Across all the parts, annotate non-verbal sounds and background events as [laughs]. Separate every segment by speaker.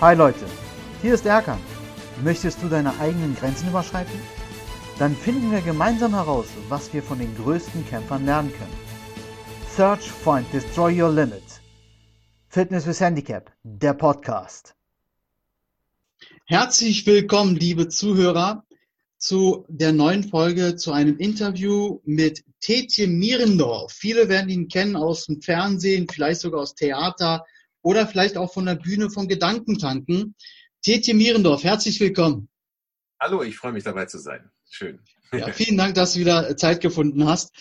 Speaker 1: Hi Leute, hier ist Erkan. Möchtest du deine eigenen Grenzen überschreiten? Dann finden wir gemeinsam heraus, was wir von den größten Kämpfern lernen können. Search, Find, Destroy Your Limit. Fitness with Handicap, der Podcast.
Speaker 2: Herzlich willkommen, liebe Zuhörer, zu der neuen Folge, zu einem Interview mit Tetje Mierendorf. Viele werden ihn kennen aus dem Fernsehen, vielleicht sogar aus Theater oder vielleicht auch von der Bühne von Gedankentanken. Tetje Mierendorf, herzlich willkommen.
Speaker 3: Hallo, ich freue mich dabei zu sein. Schön.
Speaker 2: Ja, [laughs] vielen Dank, dass du wieder Zeit gefunden hast.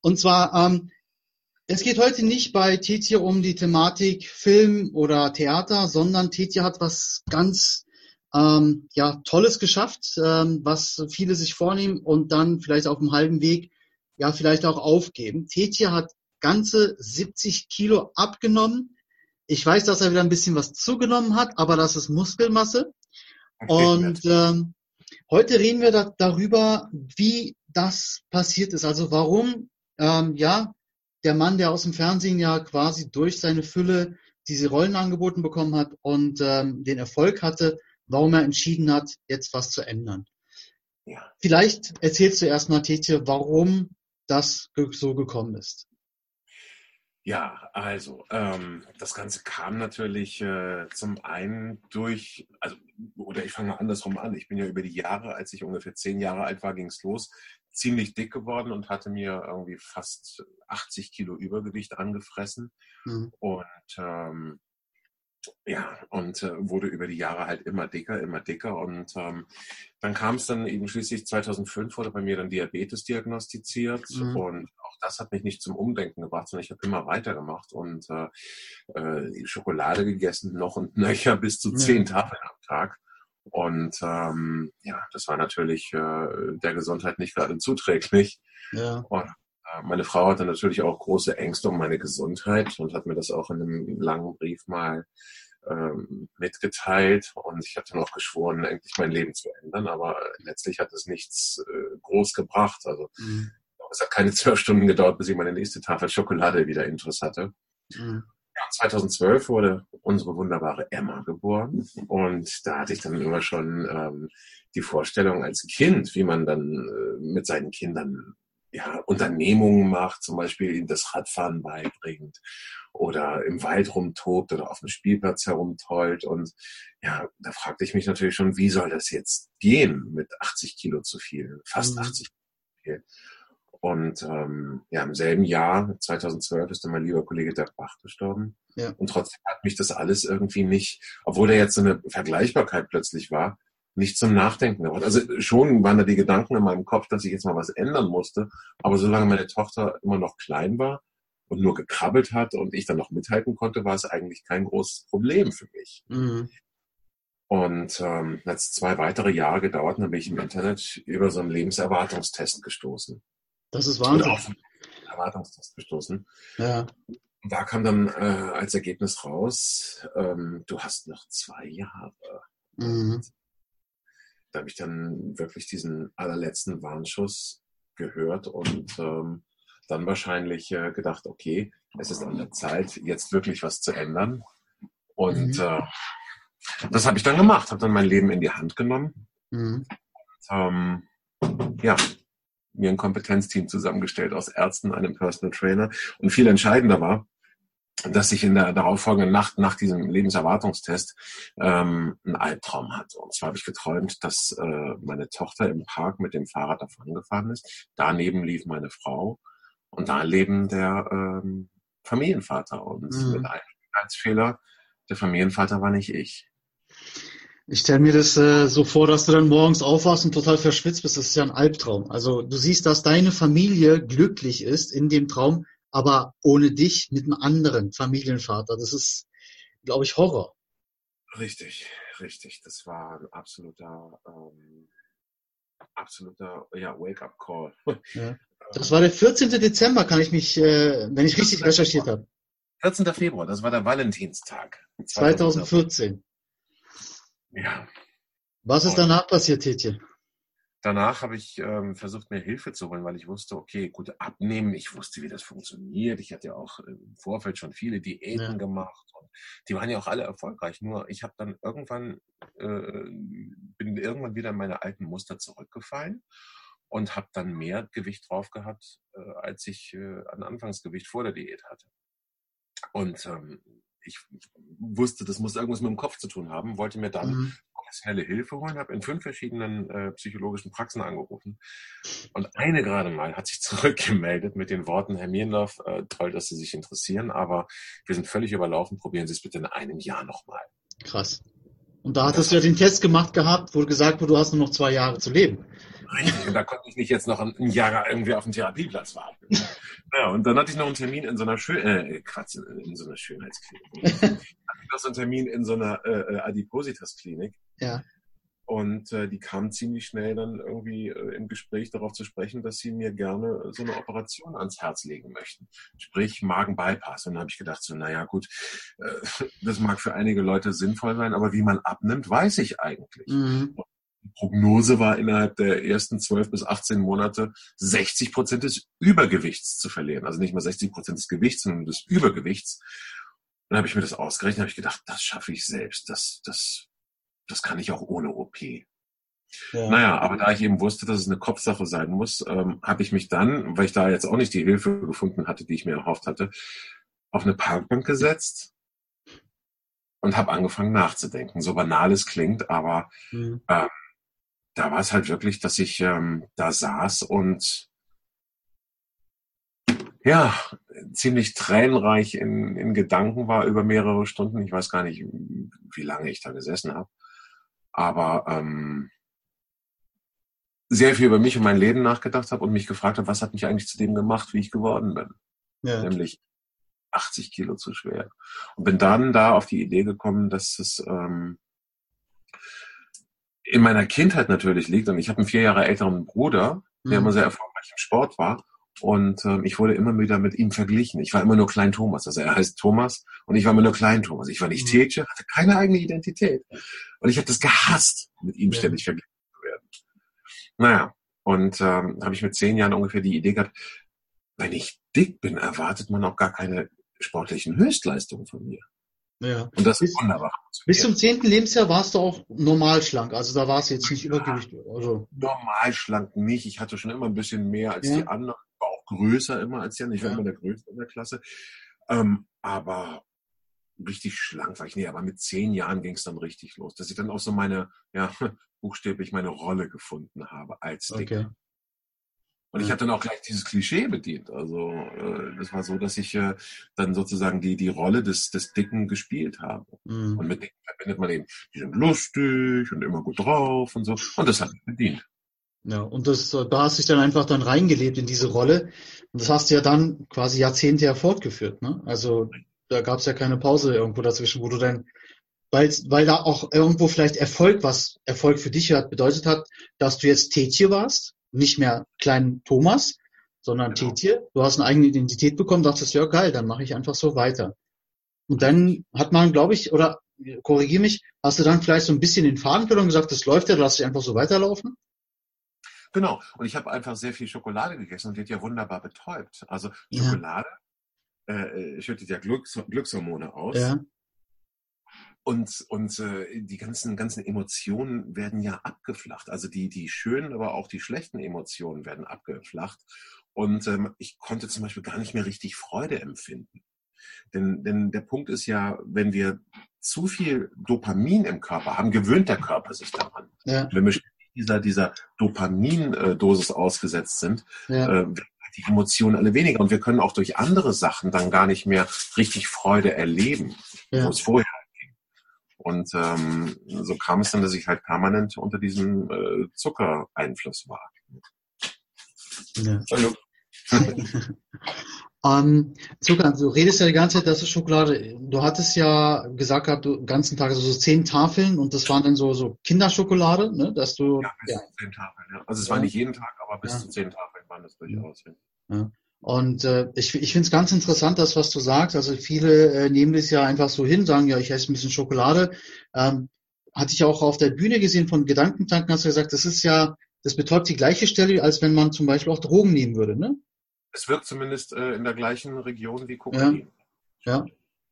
Speaker 2: Und zwar, ähm, es geht heute nicht bei Tetje um die Thematik Film oder Theater, sondern Tetje hat was ganz ähm, ja, Tolles geschafft, ähm, was viele sich vornehmen und dann vielleicht auf dem halben Weg ja vielleicht auch aufgeben. Tetje hat ganze 70 Kilo abgenommen. Ich weiß, dass er wieder ein bisschen was zugenommen hat, aber das ist Muskelmasse. Und ähm, heute reden wir da, darüber, wie das passiert ist. Also warum ähm, ja der Mann, der aus dem Fernsehen ja quasi durch seine Fülle diese Rollen angeboten bekommen hat und ähm, den Erfolg hatte, warum er entschieden hat, jetzt was zu ändern. Ja. Vielleicht erzählst du erstmal, Tetje, warum das so gekommen ist.
Speaker 3: Ja, also ähm, das Ganze kam natürlich äh, zum einen durch, also oder ich fange mal andersrum an. Ich bin ja über die Jahre, als ich ungefähr zehn Jahre alt war, ging es los, ziemlich dick geworden und hatte mir irgendwie fast 80 Kilo Übergewicht angefressen. Mhm. Und ähm, ja, und äh, wurde über die Jahre halt immer dicker, immer dicker. Und ähm, dann kam es dann eben schließlich 2005 wurde bei mir dann Diabetes diagnostiziert. Mhm. Und das hat mich nicht zum Umdenken gebracht, sondern ich habe immer weitergemacht und äh, äh, Schokolade gegessen, noch und [laughs] nöcher bis zu zehn Tafeln am Tag. Und ähm, ja, das war natürlich äh, der Gesundheit nicht gerade zuträglich. Ja. Und äh, meine Frau hatte natürlich auch große Ängste um meine Gesundheit und hat mir das auch in einem langen Brief mal ähm, mitgeteilt. Und ich hatte noch geschworen, endlich mein Leben zu ändern, aber letztlich hat es nichts äh, groß gebracht. Also mhm. Es hat keine zwölf Stunden gedauert, bis ich meine nächste Tafel Schokolade wieder Intus hatte. Mhm. 2012 wurde unsere wunderbare Emma geboren und da hatte ich dann immer schon ähm, die Vorstellung als Kind, wie man dann äh, mit seinen Kindern ja, Unternehmungen macht, zum Beispiel ihnen das Radfahren beibringt oder im Wald rumtobt oder auf dem Spielplatz herumtollt. Und ja, da fragte ich mich natürlich schon, wie soll das jetzt gehen mit 80 Kilo zu viel, fast mhm. 80 Kilo zu viel. Und ähm, ja, im selben Jahr, 2012, ist dann mein lieber Kollege Dirk Bach gestorben. Ja. Und trotzdem hat mich das alles irgendwie nicht, obwohl da jetzt so eine Vergleichbarkeit plötzlich war, nicht zum Nachdenken gebracht. Also schon waren da die Gedanken in meinem Kopf, dass ich jetzt mal was ändern musste. Aber solange meine Tochter immer noch klein war und nur gekrabbelt hat und ich dann noch mithalten konnte, war es eigentlich kein großes Problem für mich. Mhm. Und ähm, hat zwei weitere Jahre gedauert, dann bin ich im Internet über so einen Lebenserwartungstest gestoßen.
Speaker 2: Das ist Wahnsinn.
Speaker 3: Auf Erwartungstest gestoßen. Ja. Und da kam dann äh, als Ergebnis raus, ähm, du hast noch zwei Jahre. Mhm da habe ich dann wirklich diesen allerletzten Warnschuss gehört und ähm, dann wahrscheinlich äh, gedacht, okay, es ist an der Zeit, jetzt wirklich was zu ändern. Und mhm. äh, das habe ich dann gemacht, habe dann mein Leben in die Hand genommen. Mhm. Und, ähm, ja, mir ein Kompetenzteam zusammengestellt aus Ärzten, einem Personal Trainer. Und viel entscheidender war, dass ich in der darauffolgenden Nacht nach diesem Lebenserwartungstest ähm, einen Albtraum hatte. Und zwar habe ich geträumt, dass äh, meine Tochter im Park mit dem Fahrrad davon gefahren ist. Daneben lief meine Frau und daneben der ähm, Familienvater. Und mhm. mit einem Fehler, der Familienvater war nicht ich.
Speaker 2: Ich stelle mir das äh, so vor, dass du dann morgens aufwachst und total verschwitzt bist. Das ist ja ein Albtraum. Also du siehst, dass deine Familie glücklich ist in dem Traum, aber ohne dich mit einem anderen Familienvater. Das ist, glaube ich, Horror.
Speaker 3: Richtig, richtig. Das war ein absoluter, ähm, absoluter ja, Wake-up-Call.
Speaker 2: Ja. [laughs] Das war der 14. Dezember, kann ich mich, äh, wenn ich richtig recherchiert habe.
Speaker 3: 14. Februar, das war der Valentinstag.
Speaker 2: 2014.
Speaker 3: Ja.
Speaker 2: Was ist danach passiert, Tietje?
Speaker 3: danach habe ich ähm, versucht, mir Hilfe zu holen, weil ich wusste, okay, gut, abnehmen, ich wusste, wie das funktioniert. Ich hatte ja auch im Vorfeld schon viele Diäten ja. gemacht und die waren ja auch alle erfolgreich. Nur ich habe dann irgendwann, äh, bin irgendwann wieder in meine alten Muster zurückgefallen und habe dann mehr Gewicht drauf gehabt, äh, als ich äh, an Anfangsgewicht vor der Diät hatte. Und ähm, ich wusste, das muss irgendwas mit dem Kopf zu tun haben, wollte mir dann mhm professionelle Hilfe holen, habe in fünf verschiedenen äh, psychologischen Praxen angerufen. Und eine gerade mal hat sich [laughs] zurückgemeldet mit den Worten, Herr Mierendorf, äh, toll, dass Sie sich interessieren, aber wir sind völlig überlaufen, probieren Sie es bitte in einem Jahr nochmal.
Speaker 2: Krass. Und da hattest du ja den Test gemacht gehabt, wo gesagt wurde, du hast nur noch zwei Jahre zu leben.
Speaker 3: Richtig, und da konnte ich nicht jetzt noch ein Jahr irgendwie auf dem Therapieplatz warten. Ja, und dann hatte ich noch einen Termin in so einer Schön äh, Quatsch, in so einer Schönheitsklinik. [laughs] hatte ich noch so einen Termin in so einer äh, äh Adipositas-Klinik.
Speaker 2: Ja.
Speaker 3: Und äh, die kam ziemlich schnell dann irgendwie äh, im Gespräch darauf zu sprechen, dass sie mir gerne so eine Operation ans Herz legen möchten. Sprich Magenbypass. Und dann habe ich gedacht, so, naja gut, äh, [laughs] das mag für einige Leute sinnvoll sein, aber wie man abnimmt, weiß ich eigentlich. Mhm. Die Prognose war innerhalb der ersten 12 bis 18 Monate 60 Prozent des Übergewichts zu verlieren. Also nicht mal 60 Prozent des Gewichts, sondern des Übergewichts. Dann habe ich mir das ausgerechnet, habe ich gedacht, das schaffe ich selbst. Das, das das kann ich auch ohne OP. Ja. Naja, aber da ich eben wusste, dass es eine Kopfsache sein muss, ähm, habe ich mich dann, weil ich da jetzt auch nicht die Hilfe gefunden hatte, die ich mir erhofft hatte, auf eine Parkbank gesetzt und habe angefangen nachzudenken. So banal es klingt, aber mhm. ähm, da war es halt wirklich, dass ich ähm, da saß und ja, ziemlich tränenreich in, in Gedanken war über mehrere Stunden. Ich weiß gar nicht, wie lange ich da gesessen habe aber ähm, sehr viel über mich und mein Leben nachgedacht habe und mich gefragt habe, was hat mich eigentlich zu dem gemacht, wie ich geworden bin. Ja. Nämlich 80 Kilo zu schwer. Und bin dann da auf die Idee gekommen, dass es ähm, in meiner Kindheit natürlich liegt. Und ich habe einen vier Jahre älteren Bruder, der mhm. immer sehr erfolgreich im Sport war. Und ähm, ich wurde immer wieder mit ihm verglichen. Ich war immer nur Klein Thomas. Also er heißt Thomas und ich war immer nur Klein Thomas. Ich war nicht mhm. Tetje, hatte keine eigene Identität. Und ich habe das gehasst, mit ihm ja. ständig verglichen zu werden. Naja, und ähm, habe ich mit zehn Jahren ungefähr die Idee gehabt, wenn ich dick bin, erwartet man auch gar keine sportlichen Höchstleistungen von mir.
Speaker 2: Ja.
Speaker 3: Und das ist wunderbar.
Speaker 2: Bis zum zehnten Lebensjahr warst du auch normal schlank. Also da warst du jetzt nicht ja, übergewichtig. Also.
Speaker 3: Normal schlank nicht. Ich hatte schon immer ein bisschen mehr als ja. die anderen größer immer als Jan. Ich war immer der Größte in der Klasse. Ähm, aber richtig schlank war ich nicht. Aber mit zehn Jahren ging es dann richtig los, dass ich dann auch so meine, ja, [laughs] buchstäblich meine Rolle gefunden habe als Dicker. Okay. Und ich habe dann auch gleich dieses Klischee bedient. Also äh, das war so, dass ich äh, dann sozusagen die die Rolle des des Dicken gespielt habe. Mhm. Und mit Dicken verbindet man eben, die sind lustig und immer gut drauf und so. Und das hat mich bedient.
Speaker 2: Ja, und das, da hast du dich dann einfach dann reingelebt in diese Rolle. Und das hast du ja dann quasi Jahrzehnte ja fortgeführt. Ne? Also da gab es ja keine Pause irgendwo dazwischen, wo du dann, weil, weil da auch irgendwo vielleicht Erfolg, was Erfolg für dich hat, bedeutet hat, dass du jetzt Tetje warst, nicht mehr klein Thomas, sondern genau. Tetje. Du hast eine eigene Identität bekommen, dachtest, ja geil, dann mache ich einfach so weiter. Und dann hat man, glaube ich, oder korrigier mich, hast du dann vielleicht so ein bisschen den Faden verloren und gesagt, das läuft ja, lass dich einfach so weiterlaufen?
Speaker 3: Genau. Und ich habe einfach sehr viel Schokolade gegessen und wird ja wunderbar betäubt. Also Schokolade ja. äh, schüttet ja Glücks Glückshormone aus. Ja. Und, und äh, die ganzen, ganzen Emotionen werden ja abgeflacht. Also die, die schönen, aber auch die schlechten Emotionen werden abgeflacht. Und ähm, ich konnte zum Beispiel gar nicht mehr richtig Freude empfinden. Denn, denn der Punkt ist ja, wenn wir zu viel Dopamin im Körper haben, gewöhnt der Körper sich daran. Ja. Wir dieser, dieser Dopamindosis ausgesetzt sind, ja. äh, die Emotionen alle weniger. Und wir können auch durch andere Sachen dann gar nicht mehr richtig Freude erleben, ja. wo es vorher ging. Und ähm, so kam es dann, dass ich halt permanent unter diesem äh, Zuckereinfluss war.
Speaker 2: Ja. Hallo. [laughs] Ähm, Zucker, du redest ja die ganze Zeit, das ist Schokolade. Du hattest ja gesagt gehabt, du den ganzen Tag also so zehn Tafeln und das waren dann so, so Kinderschokolade, ne? Dass du.
Speaker 3: Ja, bis ja. zu zehn Tafeln, ja. Also es ja. war nicht jeden Tag, aber bis ja. zu zehn Tafeln waren das durchaus.
Speaker 2: Ja. Und äh, ich, ich finde es ganz interessant, das, was du sagst. Also viele äh, nehmen das ja einfach so hin, sagen, ja, ich esse ein bisschen Schokolade. Ähm, hatte ich auch auf der Bühne gesehen von Gedankentanken, hast du gesagt, das ist ja das betäubt die gleiche Stelle, als wenn man zum Beispiel auch Drogen nehmen würde, ne?
Speaker 3: Es wirkt zumindest äh, in der gleichen Region wie Kokain.
Speaker 2: Ja. ja.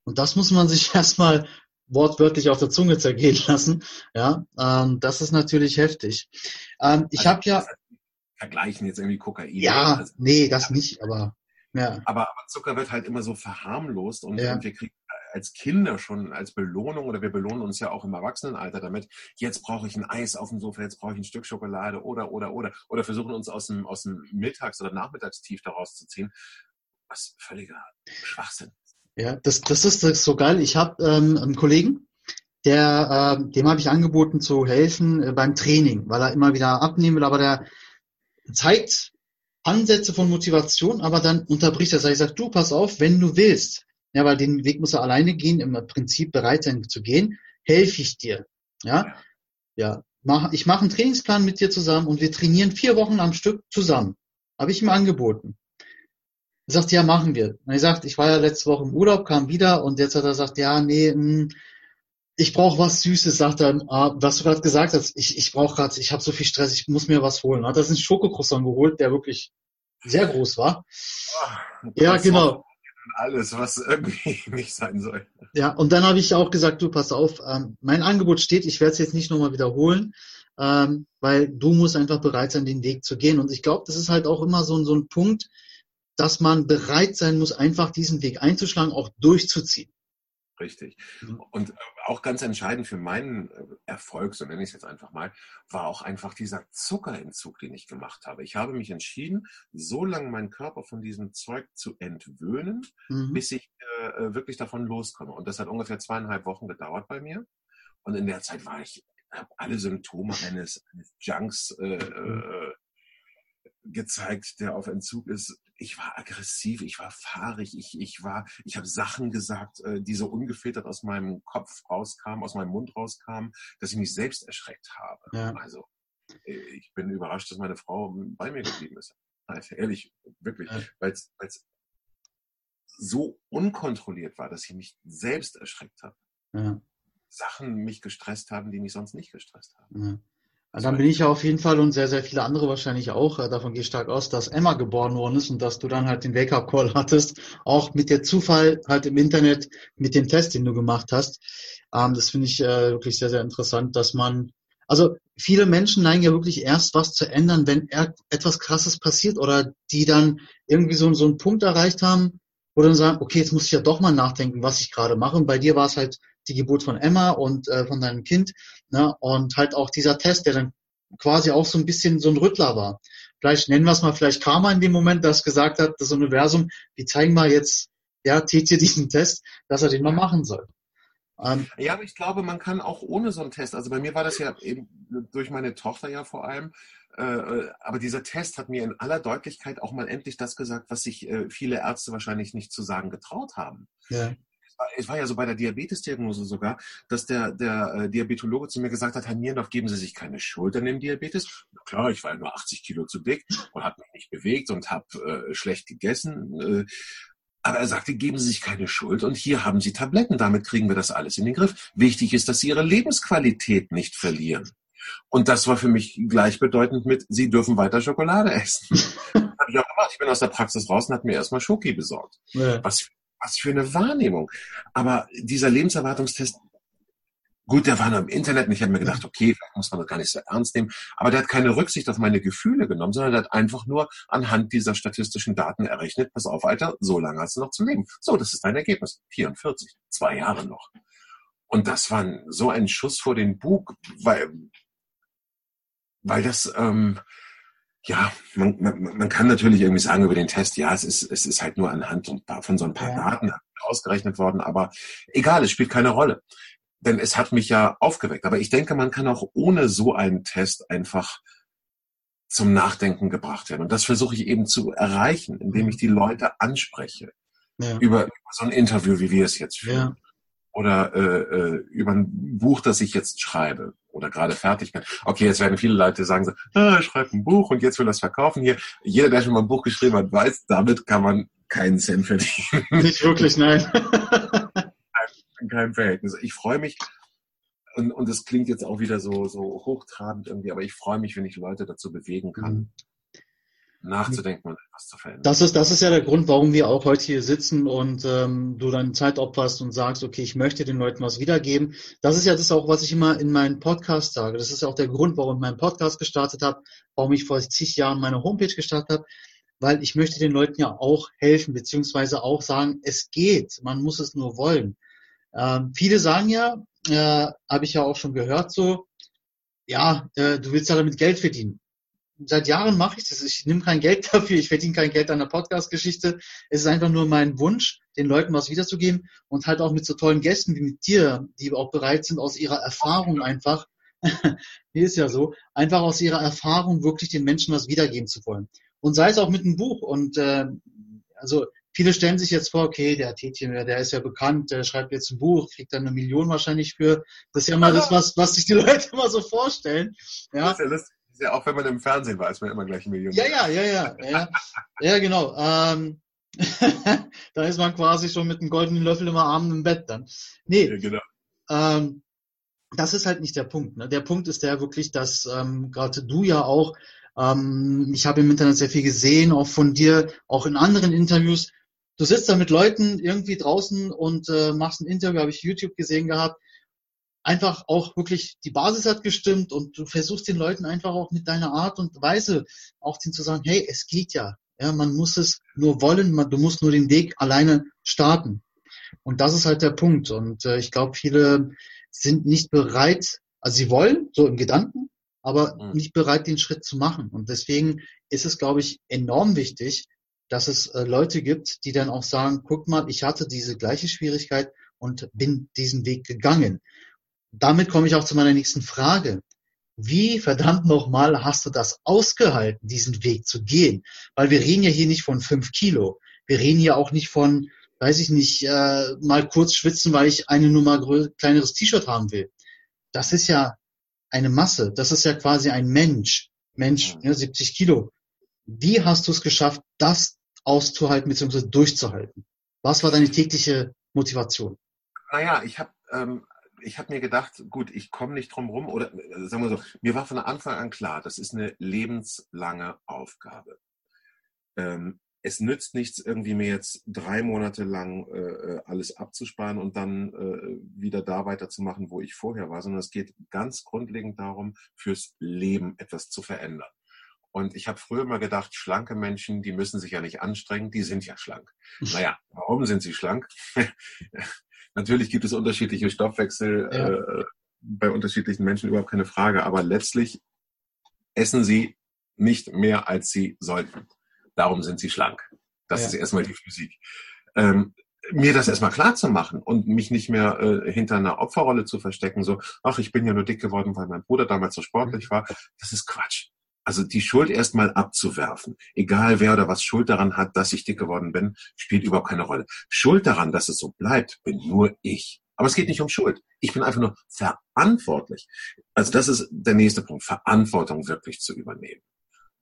Speaker 2: Und das muss man sich [laughs] erstmal wortwörtlich auf der Zunge zergehen lassen. Ja, ähm, das ist natürlich heftig. Ähm, ich also, habe ja
Speaker 3: vergleichen jetzt irgendwie Kokain.
Speaker 2: Ja, also, nee, das nicht, aber ja.
Speaker 3: Aber, aber, Zucker wird halt immer so verharmlost und, ja. und wir kriegen als Kinder schon als Belohnung oder wir belohnen uns ja auch im Erwachsenenalter damit, jetzt brauche ich ein Eis auf dem Sofa, jetzt brauche ich ein Stück Schokolade oder, oder, oder, oder versuchen uns aus dem, aus dem Mittags- oder Nachmittagstief daraus zu ziehen. Was völliger Schwachsinn.
Speaker 2: Ja, das, das ist so geil. Ich habe ähm, einen Kollegen, der, äh, dem habe ich angeboten zu helfen äh, beim Training, weil er immer wieder abnehmen will, aber der zeigt Ansätze von Motivation, aber dann unterbricht er. Ich sage, du, pass auf, wenn du willst, ja, weil den Weg muss er alleine gehen, im Prinzip bereit sein zu gehen, helfe ich dir. Ja, ja, mach, ich mache einen Trainingsplan mit dir zusammen und wir trainieren vier Wochen am Stück zusammen. Habe ich ihm angeboten. Er sagt, ja, machen wir. Und er sagt, ich war ja letzte Woche im Urlaub, kam wieder und jetzt hat er gesagt, ja, nee, mh, hm, ich brauche was Süßes, sagt er, ah, was du gerade gesagt hast, ich, ich brauche gerade, ich habe so viel Stress, ich muss mir was holen. Hat er einen Schokokroissant geholt, der wirklich sehr groß war. Oh, ja, genau.
Speaker 3: Alles, was irgendwie [laughs] nicht sein soll.
Speaker 2: Ja, und dann habe ich auch gesagt, du pass auf, ähm, mein Angebot steht, ich werde es jetzt nicht nochmal wiederholen, ähm, weil du musst einfach bereit sein, den Weg zu gehen. Und ich glaube, das ist halt auch immer so, so ein Punkt, dass man bereit sein muss, einfach diesen Weg einzuschlagen, auch durchzuziehen.
Speaker 3: Richtig. Mhm. Und äh, auch ganz entscheidend für meinen äh, Erfolg, so nenne ich es jetzt einfach mal, war auch einfach dieser Zuckerentzug, den ich gemacht habe. Ich habe mich entschieden, so lange meinen Körper von diesem Zeug zu entwöhnen, mhm. bis ich äh, äh, wirklich davon loskomme. Und das hat ungefähr zweieinhalb Wochen gedauert bei mir. Und in der Zeit war ich, habe alle Symptome eines, eines Junks äh, mhm. äh, gezeigt, der auf Entzug ist. Ich war aggressiv, ich war fahrig, ich, ich war, ich habe Sachen gesagt, äh, die so ungefiltert aus meinem Kopf rauskamen, aus meinem Mund rauskamen, dass ich mich selbst erschreckt habe. Ja. Also äh, ich bin überrascht, dass meine Frau bei mir geblieben ist. Also, ehrlich, wirklich, ja. weil es so unkontrolliert war, dass ich mich selbst erschreckt habe. Ja. Sachen mich gestresst haben, die mich sonst nicht gestresst haben.
Speaker 2: Also dann bin ich ja auf jeden Fall und sehr, sehr viele andere wahrscheinlich auch. Äh, davon gehe ich stark aus, dass Emma geboren worden ist und dass du dann halt den Wake-up-Call hattest. Auch mit der Zufall halt im Internet mit dem Test, den du gemacht hast. Ähm, das finde ich äh, wirklich sehr, sehr interessant, dass man, also viele Menschen neigen ja wirklich erst was zu ändern, wenn etwas Krasses passiert oder die dann irgendwie so, so einen Punkt erreicht haben, wo dann sagen, okay, jetzt muss ich ja doch mal nachdenken, was ich gerade mache. Und bei dir war es halt die Geburt von Emma und äh, von deinem Kind. Ne? Und halt auch dieser Test, der dann quasi auch so ein bisschen so ein Rüttler war. Vielleicht nennen wir es mal vielleicht Karma in dem Moment, das gesagt hat, das Universum, wir zeigen mal jetzt, ja, Tetje diesen Test, dass er den mal machen soll.
Speaker 3: Ähm, ja, aber ich glaube, man kann auch ohne so einen Test, also bei mir war das ja eben durch meine Tochter ja vor allem, äh, äh aber dieser Test hat mir in aller Deutlichkeit auch mal endlich das gesagt, was sich äh, viele Ärzte wahrscheinlich nicht zu sagen getraut haben. Ja es war ja so bei der Diabetesdiagnose sogar, dass der, der äh, Diabetologe zu mir gesagt hat, Herr Nierendorf, geben Sie sich keine Schuld an dem Diabetes. Na klar, ich war ja nur 80 Kilo zu dick und habe mich nicht bewegt und habe äh, schlecht gegessen. Äh, aber er sagte, geben Sie sich keine Schuld und hier haben Sie Tabletten, damit kriegen wir das alles in den Griff. Wichtig ist, dass Sie Ihre Lebensqualität nicht verlieren. Und das war für mich gleichbedeutend mit, Sie dürfen weiter Schokolade essen. [laughs] hab ich auch gemacht. Ich bin aus der Praxis raus und habe mir erstmal Schoki besorgt. Ja. Was was für eine Wahrnehmung. Aber dieser Lebenserwartungstest, gut, der war nur im Internet und ich habe mir gedacht, okay, vielleicht muss man das gar nicht so ernst nehmen. Aber der hat keine Rücksicht auf meine Gefühle genommen, sondern der hat einfach nur anhand dieser statistischen Daten errechnet, pass auf, Alter, so lange hast du noch zu leben. So, das ist dein Ergebnis. 44, zwei Jahre noch. Und das war so ein Schuss vor den Bug, weil, weil das, ähm, ja, man, man, man kann natürlich irgendwie sagen über den Test, ja, es ist, es ist halt nur anhand von so ein paar ja. Daten ausgerechnet worden, aber egal, es spielt keine Rolle. Denn es hat mich ja aufgeweckt. Aber ich denke, man kann auch ohne so einen Test einfach zum Nachdenken gebracht werden. Und das versuche ich eben zu erreichen, indem ich die Leute anspreche. Ja. Über, über so ein Interview, wie wir es jetzt führen. Ja oder äh, äh, über ein Buch, das ich jetzt schreibe oder gerade fertig bin. Okay, jetzt werden viele Leute sagen so, ah, ich schreibe ein Buch und jetzt will das verkaufen hier. Jeder, der schon mal ein Buch geschrieben hat, weiß, damit kann man keinen Cent verdienen.
Speaker 2: Nicht wirklich, nein. [laughs]
Speaker 3: In keinem Verhältnis. Ich freue mich und, und das klingt jetzt auch wieder so, so hochtrabend irgendwie, aber ich freue mich, wenn ich Leute dazu bewegen kann, mhm nachzudenken und etwas zu verändern.
Speaker 2: Das ist, das ist ja der Grund, warum wir auch heute hier sitzen und ähm, du dann Zeit opferst und sagst, okay, ich möchte den Leuten was wiedergeben. Das ist ja das auch, was ich immer in meinen Podcast sage. Das ist ja auch der Grund, warum ich meinen Podcast gestartet habe, warum ich vor zig Jahren meine Homepage gestartet habe, weil ich möchte den Leuten ja auch helfen, beziehungsweise auch sagen, es geht, man muss es nur wollen. Ähm, viele sagen ja, äh, habe ich ja auch schon gehört so, ja, äh, du willst ja damit Geld verdienen seit Jahren mache ich das. Ich nehme kein Geld [laughs] dafür, ich verdiene kein Geld an der Podcast-Geschichte. Es ist einfach nur mein Wunsch, den Leuten was wiederzugeben und halt auch mit so tollen Gästen wie mit dir, die auch bereit sind, aus ihrer Erfahrung einfach, [laughs] hier ist ja so, einfach aus ihrer Erfahrung wirklich den Menschen was wiedergeben zu wollen. Und sei es auch mit einem Buch. Und äh, also viele stellen sich jetzt vor, okay, der Tätchen, der ist ja bekannt, der schreibt jetzt ein Buch, kriegt dann eine Million wahrscheinlich für. Das ist ja mal das, was, was sich die [laughs] Leute immer so vorstellen. Ja.
Speaker 3: Das ist ja lustig ja auch wenn man im Fernsehen war, ist man immer gleich ein Millionär.
Speaker 2: Ja, ja, ja, ja. Ja, ja genau. Ähm, [laughs] da ist man quasi schon mit einem goldenen Löffel immer abends im Bett dann. Nee. Ja, genau. Ähm, das ist halt nicht der Punkt. Ne? Der Punkt ist der wirklich, dass ähm, gerade du ja auch, ähm, ich habe im Internet sehr viel gesehen, auch von dir, auch in anderen Interviews. Du sitzt da mit Leuten irgendwie draußen und äh, machst ein Interview, habe ich YouTube gesehen gehabt einfach auch wirklich, die Basis hat gestimmt und du versuchst den Leuten einfach auch mit deiner Art und Weise auch denen zu sagen, hey, es geht ja. Ja, man muss es nur wollen, man, du musst nur den Weg alleine starten. Und das ist halt der Punkt. Und äh, ich glaube, viele sind nicht bereit, also sie wollen, so im Gedanken, aber mhm. nicht bereit, den Schritt zu machen. Und deswegen ist es, glaube ich, enorm wichtig, dass es äh, Leute gibt, die dann auch sagen, guck mal, ich hatte diese gleiche Schwierigkeit und bin diesen Weg gegangen damit komme ich auch zu meiner nächsten Frage. Wie verdammt nochmal hast du das ausgehalten, diesen Weg zu gehen? Weil wir reden ja hier nicht von fünf Kilo. Wir reden hier auch nicht von, weiß ich nicht, äh, mal kurz schwitzen, weil ich eine Nummer kleineres T-Shirt haben will. Das ist ja eine Masse. Das ist ja quasi ein Mensch. Mensch, ja, 70 Kilo. Wie hast du es geschafft, das auszuhalten bzw. durchzuhalten? Was war deine tägliche Motivation?
Speaker 3: Naja, ich habe ähm, ich habe mir gedacht, gut, ich komme nicht drum rum oder äh, sagen wir so, mir war von Anfang an klar, das ist eine lebenslange Aufgabe. Ähm, es nützt nichts, irgendwie mir jetzt drei Monate lang äh, äh, alles abzusparen und dann äh, wieder da weiterzumachen, wo ich vorher war, sondern es geht ganz grundlegend darum, fürs Leben etwas zu verändern. Und ich habe früher mal gedacht, schlanke Menschen, die müssen sich ja nicht anstrengen, die sind ja schlank. [laughs] Naja, warum sind sie schlank? [laughs] Natürlich gibt es unterschiedliche Stoffwechsel ja. äh, bei unterschiedlichen Menschen, überhaupt keine Frage. Aber letztlich essen sie nicht mehr, als sie sollten. Darum sind sie schlank. Das ja. ist erstmal die Physik. Ähm, mir das erstmal klar zu machen und mich nicht mehr äh, hinter einer Opferrolle zu verstecken, so, ach, ich bin ja nur dick geworden, weil mein Bruder damals so sportlich war, das ist Quatsch. Also die Schuld erstmal abzuwerfen, egal wer oder was Schuld daran hat, dass ich dick geworden bin, spielt überhaupt keine Rolle. Schuld daran, dass es so bleibt, bin nur ich. Aber es geht nicht um Schuld. Ich bin einfach nur verantwortlich. Also das ist der nächste Punkt, Verantwortung wirklich zu übernehmen.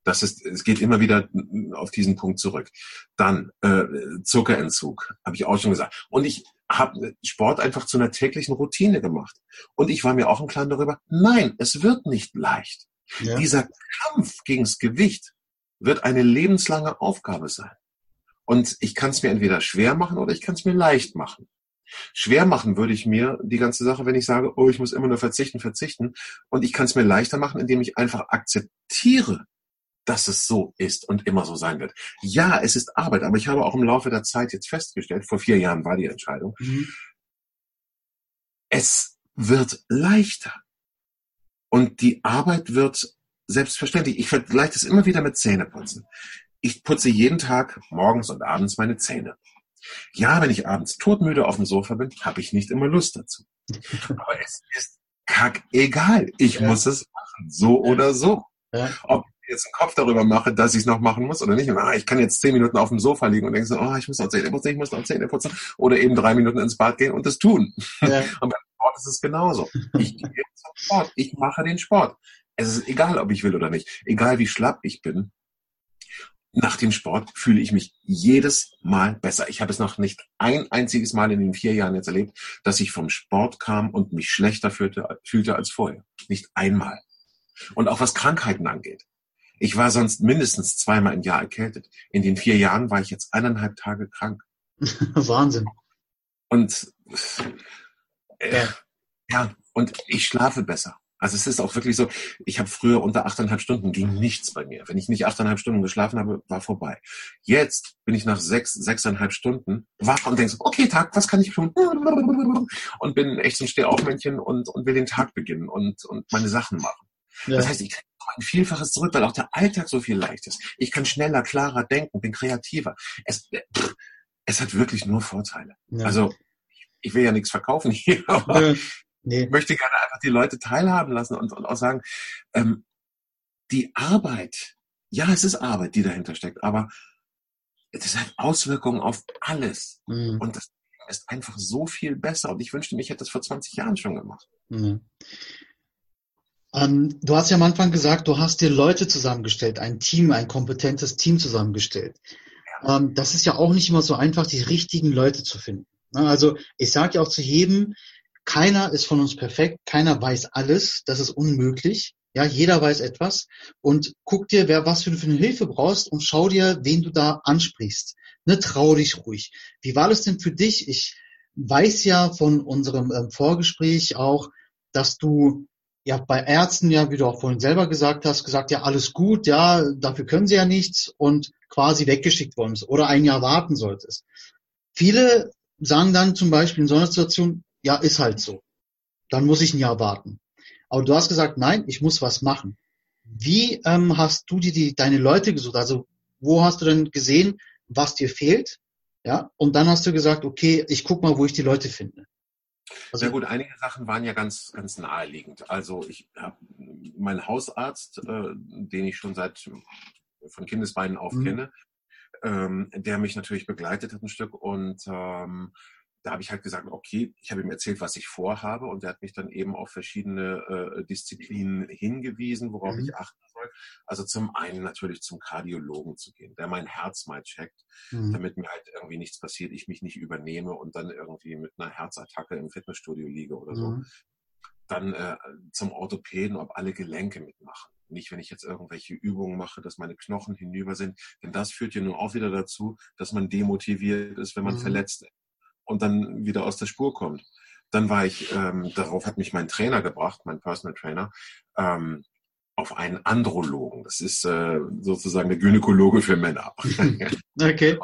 Speaker 3: Das ist, es geht immer wieder auf diesen Punkt zurück. Dann äh, Zuckerentzug, habe ich auch schon gesagt. Und ich habe Sport einfach zu einer täglichen Routine gemacht. Und ich war mir auch im Klaren darüber, nein, es wird nicht leicht. Ja. Dieser Kampf gegens Gewicht wird eine lebenslange Aufgabe sein. Und ich kann es mir entweder schwer machen oder ich kann es mir leicht machen. Schwer machen würde ich mir die ganze Sache, wenn ich sage, oh, ich muss immer nur verzichten, verzichten. Und ich kann es mir leichter machen, indem ich einfach akzeptiere, dass es so ist und immer so sein wird. Ja, es ist Arbeit, aber ich habe auch im Laufe der Zeit jetzt festgestellt, vor vier Jahren war die Entscheidung, mhm. es wird leichter. Und die Arbeit wird selbstverständlich. Ich vergleiche das immer wieder mit Zähneputzen. Ich putze jeden Tag morgens und abends meine Zähne. Ja, wenn ich abends todmüde auf dem Sofa bin, habe ich nicht immer Lust dazu. [laughs] Aber es ist kack egal. Ich ja. muss es machen, so ja. oder so. Ja. Ob ich jetzt einen Kopf darüber mache, dass ich es noch machen muss oder nicht. Ah, ich kann jetzt zehn Minuten auf dem Sofa liegen und denke so, oh, ich muss noch Zähne putzen, ich muss noch Zähne putzen. Oder eben drei Minuten ins Bad gehen und das tun. [laughs] Und beim Sport ist es genauso. Ich gehe zum Sport. Ich mache den Sport. Es ist egal, ob ich will oder nicht. Egal, wie schlapp ich bin. nach dem Sport fühle ich mich jedes Mal besser. Ich habe es noch nicht ein einziges Mal in den vier Jahren jetzt erlebt, dass ich vom Sport kam und mich schlechter fühlte, fühlte als vorher. Nicht einmal. Und auch was Krankheiten angeht. Ich war sonst mindestens zweimal im Jahr erkältet. In den vier Jahren war ich jetzt eineinhalb Tage krank. [laughs]
Speaker 2: Wahnsinn.
Speaker 3: Und äh, ja. und ich schlafe besser. Also es ist auch wirklich so, ich habe früher unter achteinhalb Stunden ging nichts bei mir. Wenn ich nicht achteinhalb Stunden geschlafen habe, war vorbei. Jetzt bin ich nach sechs, sechseinhalb Stunden wach und denke so, okay, Tag, was kann ich tun? Und bin echt so ein Stehaufmännchen und, und will den Tag beginnen und, und meine Sachen machen. Ja. Das heißt, ich kriege ein Vielfaches zurück, weil auch der Alltag so viel leicht ist. Ich kann schneller, klarer denken, bin kreativer. Es, es hat wirklich nur Vorteile. Ja. Also ich will ja nichts verkaufen hier, [laughs] aber. Nee. Ich möchte gerne einfach die Leute teilhaben lassen und, und auch sagen, ähm, die Arbeit, ja, es ist Arbeit, die dahinter steckt, aber es hat Auswirkungen auf alles. Mhm. Und das ist einfach so viel besser. Und ich wünschte, mich hätte das vor 20 Jahren schon gemacht. Mhm.
Speaker 2: Ähm, du hast ja am Anfang gesagt, du hast dir Leute zusammengestellt, ein Team, ein kompetentes Team zusammengestellt. Ja. Ähm, das ist ja auch nicht immer so einfach, die richtigen Leute zu finden. Ne, also ich sage ja auch zu jedem, keiner ist von uns perfekt, keiner weiß alles, das ist unmöglich. Ja, jeder weiß etwas und guck dir, wer was für eine Hilfe brauchst und schau dir, wen du da ansprichst. Ne, trau dich ruhig. Wie war das denn für dich? Ich weiß ja von unserem ähm, Vorgespräch auch, dass du ja bei Ärzten ja, wie du auch vorhin selber gesagt hast, gesagt, ja, alles gut, ja, dafür können sie ja nichts und quasi weggeschickt worden ist oder ein Jahr warten solltest. Viele sagen dann zum Beispiel in so einer Situation, ja, ist halt so. Dann muss ich ein Jahr warten. Aber du hast gesagt, nein, ich muss was machen. Wie ähm, hast du dir die, deine Leute gesucht? Also wo hast du denn gesehen, was dir fehlt? Ja, und dann hast du gesagt, okay, ich guck mal, wo ich die Leute finde.
Speaker 3: Also, Sehr gut, einige Sachen waren ja ganz, ganz naheliegend. Also ich habe meinen Hausarzt, äh, den ich schon seit von Kindesbeinen auf mhm. kenne, ähm, der mich natürlich begleitet hat ein Stück und ähm, da habe ich halt gesagt, okay, ich habe ihm erzählt, was ich vorhabe und er hat mich dann eben auf verschiedene äh, Disziplinen hingewiesen, worauf mhm. ich achten soll. Also zum einen natürlich zum Kardiologen zu gehen, der mein Herz mal checkt, mhm. damit mir halt irgendwie nichts passiert, ich mich nicht übernehme und dann irgendwie mit einer Herzattacke im Fitnessstudio liege oder so. Mhm. Dann äh, zum Orthopäden, ob alle Gelenke mitmachen. Nicht, wenn ich jetzt irgendwelche Übungen mache, dass meine Knochen hinüber sind. Denn das führt ja nun auch wieder dazu, dass man demotiviert ist, wenn man mhm. verletzt ist und dann wieder aus der Spur kommt. Dann war ich, ähm, darauf hat mich mein Trainer gebracht, mein Personal Trainer, ähm, auf einen Andrologen. Das ist äh, sozusagen der Gynäkologe für Männer. [laughs]
Speaker 2: okay.